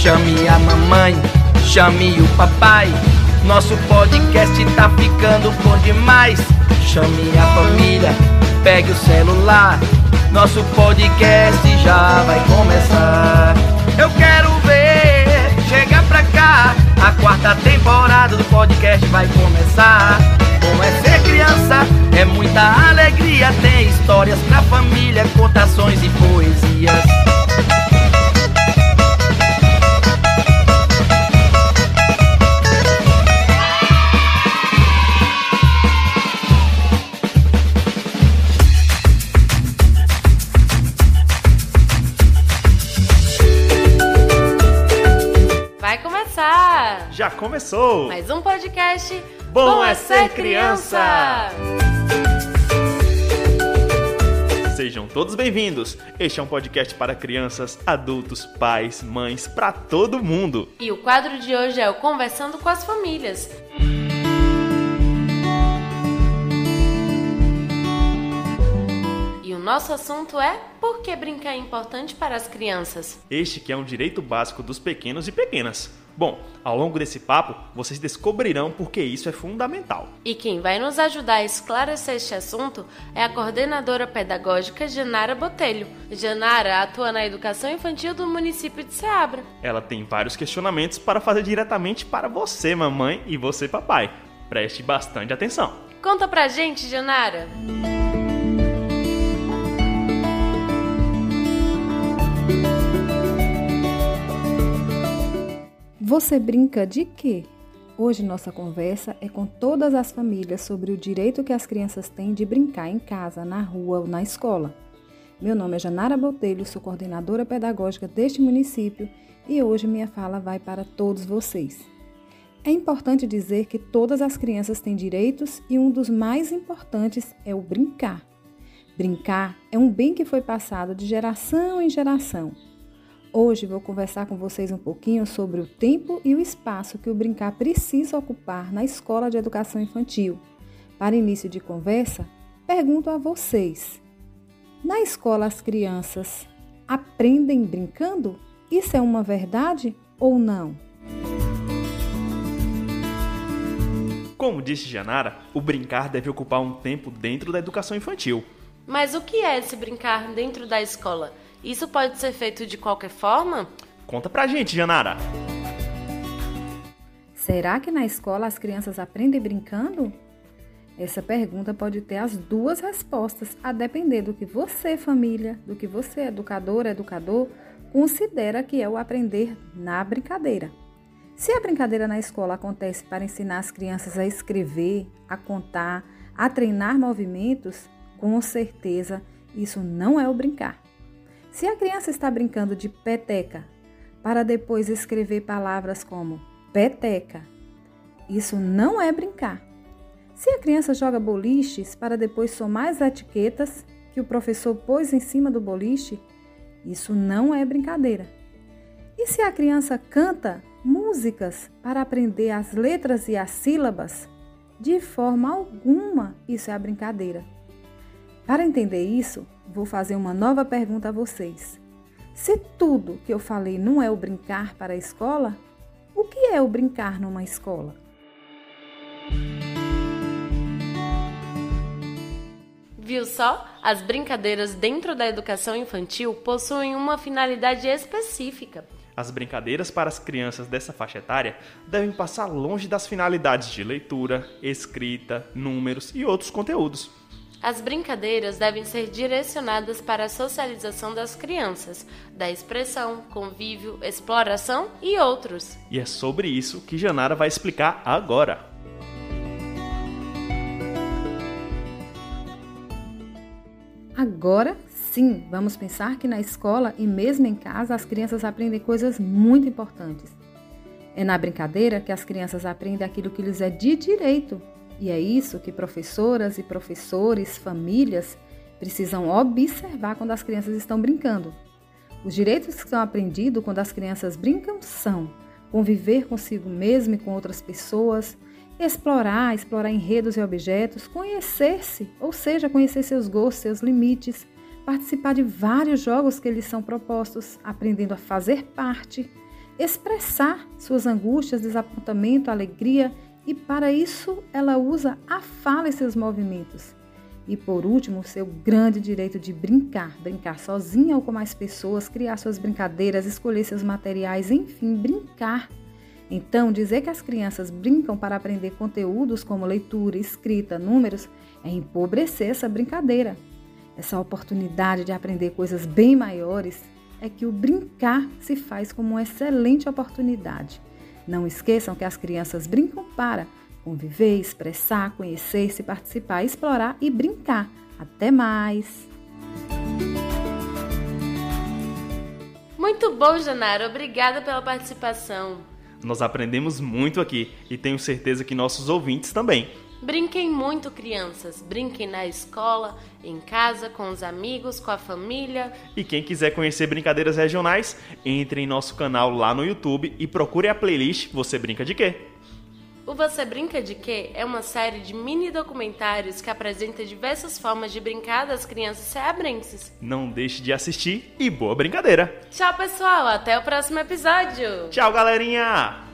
Chame a mamãe, chame o papai. Nosso podcast tá ficando bom demais. Chame a família, pegue o celular. Nosso podcast já vai começar. Eu quero ver, chega pra cá. A quarta temporada do podcast vai começar. Como é ser criança, é muita alegria. Tem histórias pra família, contações e poesias. Começou! Mais um podcast Bom é ser criança! Sejam todos bem-vindos! Este é um podcast para crianças, adultos, pais, mães, para todo mundo! E o quadro de hoje é o Conversando com as Famílias. E o nosso assunto é por que brincar é importante para as crianças? Este que é um direito básico dos pequenos e pequenas. Bom, ao longo desse papo, vocês descobrirão por que isso é fundamental. E quem vai nos ajudar a esclarecer este assunto é a coordenadora pedagógica Janara Botelho. Janara atua na educação infantil do município de Ceabra. Ela tem vários questionamentos para fazer diretamente para você, mamãe, e você, papai. Preste bastante atenção. Conta pra gente, Janara! Você brinca de quê? Hoje nossa conversa é com todas as famílias sobre o direito que as crianças têm de brincar em casa, na rua ou na escola. Meu nome é Janara Botelho, sou coordenadora pedagógica deste município e hoje minha fala vai para todos vocês. É importante dizer que todas as crianças têm direitos e um dos mais importantes é o brincar. Brincar é um bem que foi passado de geração em geração. Hoje vou conversar com vocês um pouquinho sobre o tempo e o espaço que o brincar precisa ocupar na escola de educação infantil. Para início de conversa, pergunto a vocês: na escola as crianças aprendem brincando? Isso é uma verdade ou não? Como disse Janara, o brincar deve ocupar um tempo dentro da educação infantil. Mas o que é esse brincar dentro da escola? Isso pode ser feito de qualquer forma? Conta pra gente, Janara! Será que na escola as crianças aprendem brincando? Essa pergunta pode ter as duas respostas, a depender do que você, família, do que você, educador, educador, considera que é o aprender na brincadeira. Se a brincadeira na escola acontece para ensinar as crianças a escrever, a contar, a treinar movimentos, com certeza isso não é o brincar. Se a criança está brincando de peteca para depois escrever palavras como peteca, isso não é brincar. Se a criança joga boliches para depois somar as etiquetas que o professor pôs em cima do boliche, isso não é brincadeira. E se a criança canta músicas para aprender as letras e as sílabas, de forma alguma isso é a brincadeira. Para entender isso, vou fazer uma nova pergunta a vocês. Se tudo que eu falei não é o brincar para a escola, o que é o brincar numa escola? Viu só? As brincadeiras dentro da educação infantil possuem uma finalidade específica. As brincadeiras para as crianças dessa faixa etária devem passar longe das finalidades de leitura, escrita, números e outros conteúdos. As brincadeiras devem ser direcionadas para a socialização das crianças, da expressão, convívio, exploração e outros. E é sobre isso que Janara vai explicar agora. Agora sim, vamos pensar que na escola e mesmo em casa as crianças aprendem coisas muito importantes. É na brincadeira que as crianças aprendem aquilo que lhes é de direito e é isso que professoras e professores, famílias precisam observar quando as crianças estão brincando. Os direitos que são aprendidos quando as crianças brincam são conviver consigo mesmo e com outras pessoas, explorar, explorar enredos e objetos, conhecer-se, ou seja, conhecer seus gostos, seus limites, participar de vários jogos que lhes são propostos, aprendendo a fazer parte, expressar suas angústias, desapontamento, alegria, e para isso ela usa a fala e seus movimentos. E por último, seu grande direito de brincar, brincar sozinha ou com mais pessoas, criar suas brincadeiras, escolher seus materiais, enfim, brincar. Então, dizer que as crianças brincam para aprender conteúdos como leitura, escrita, números, é empobrecer essa brincadeira. Essa oportunidade de aprender coisas bem maiores é que o brincar se faz como uma excelente oportunidade. Não esqueçam que as crianças brincam para conviver, expressar, conhecer-se, participar, explorar e brincar. Até mais! Muito bom, Janara. Obrigada pela participação. Nós aprendemos muito aqui e tenho certeza que nossos ouvintes também. Brinquem muito, crianças. Brinquem na escola, em casa, com os amigos, com a família. E quem quiser conhecer brincadeiras regionais, entre em nosso canal lá no YouTube e procure a playlist Você Brinca de Quê? O Você Brinca de Quê é uma série de mini documentários que apresenta diversas formas de brincar das crianças ceabrenses. Não deixe de assistir e boa brincadeira! Tchau, pessoal! Até o próximo episódio! Tchau, galerinha!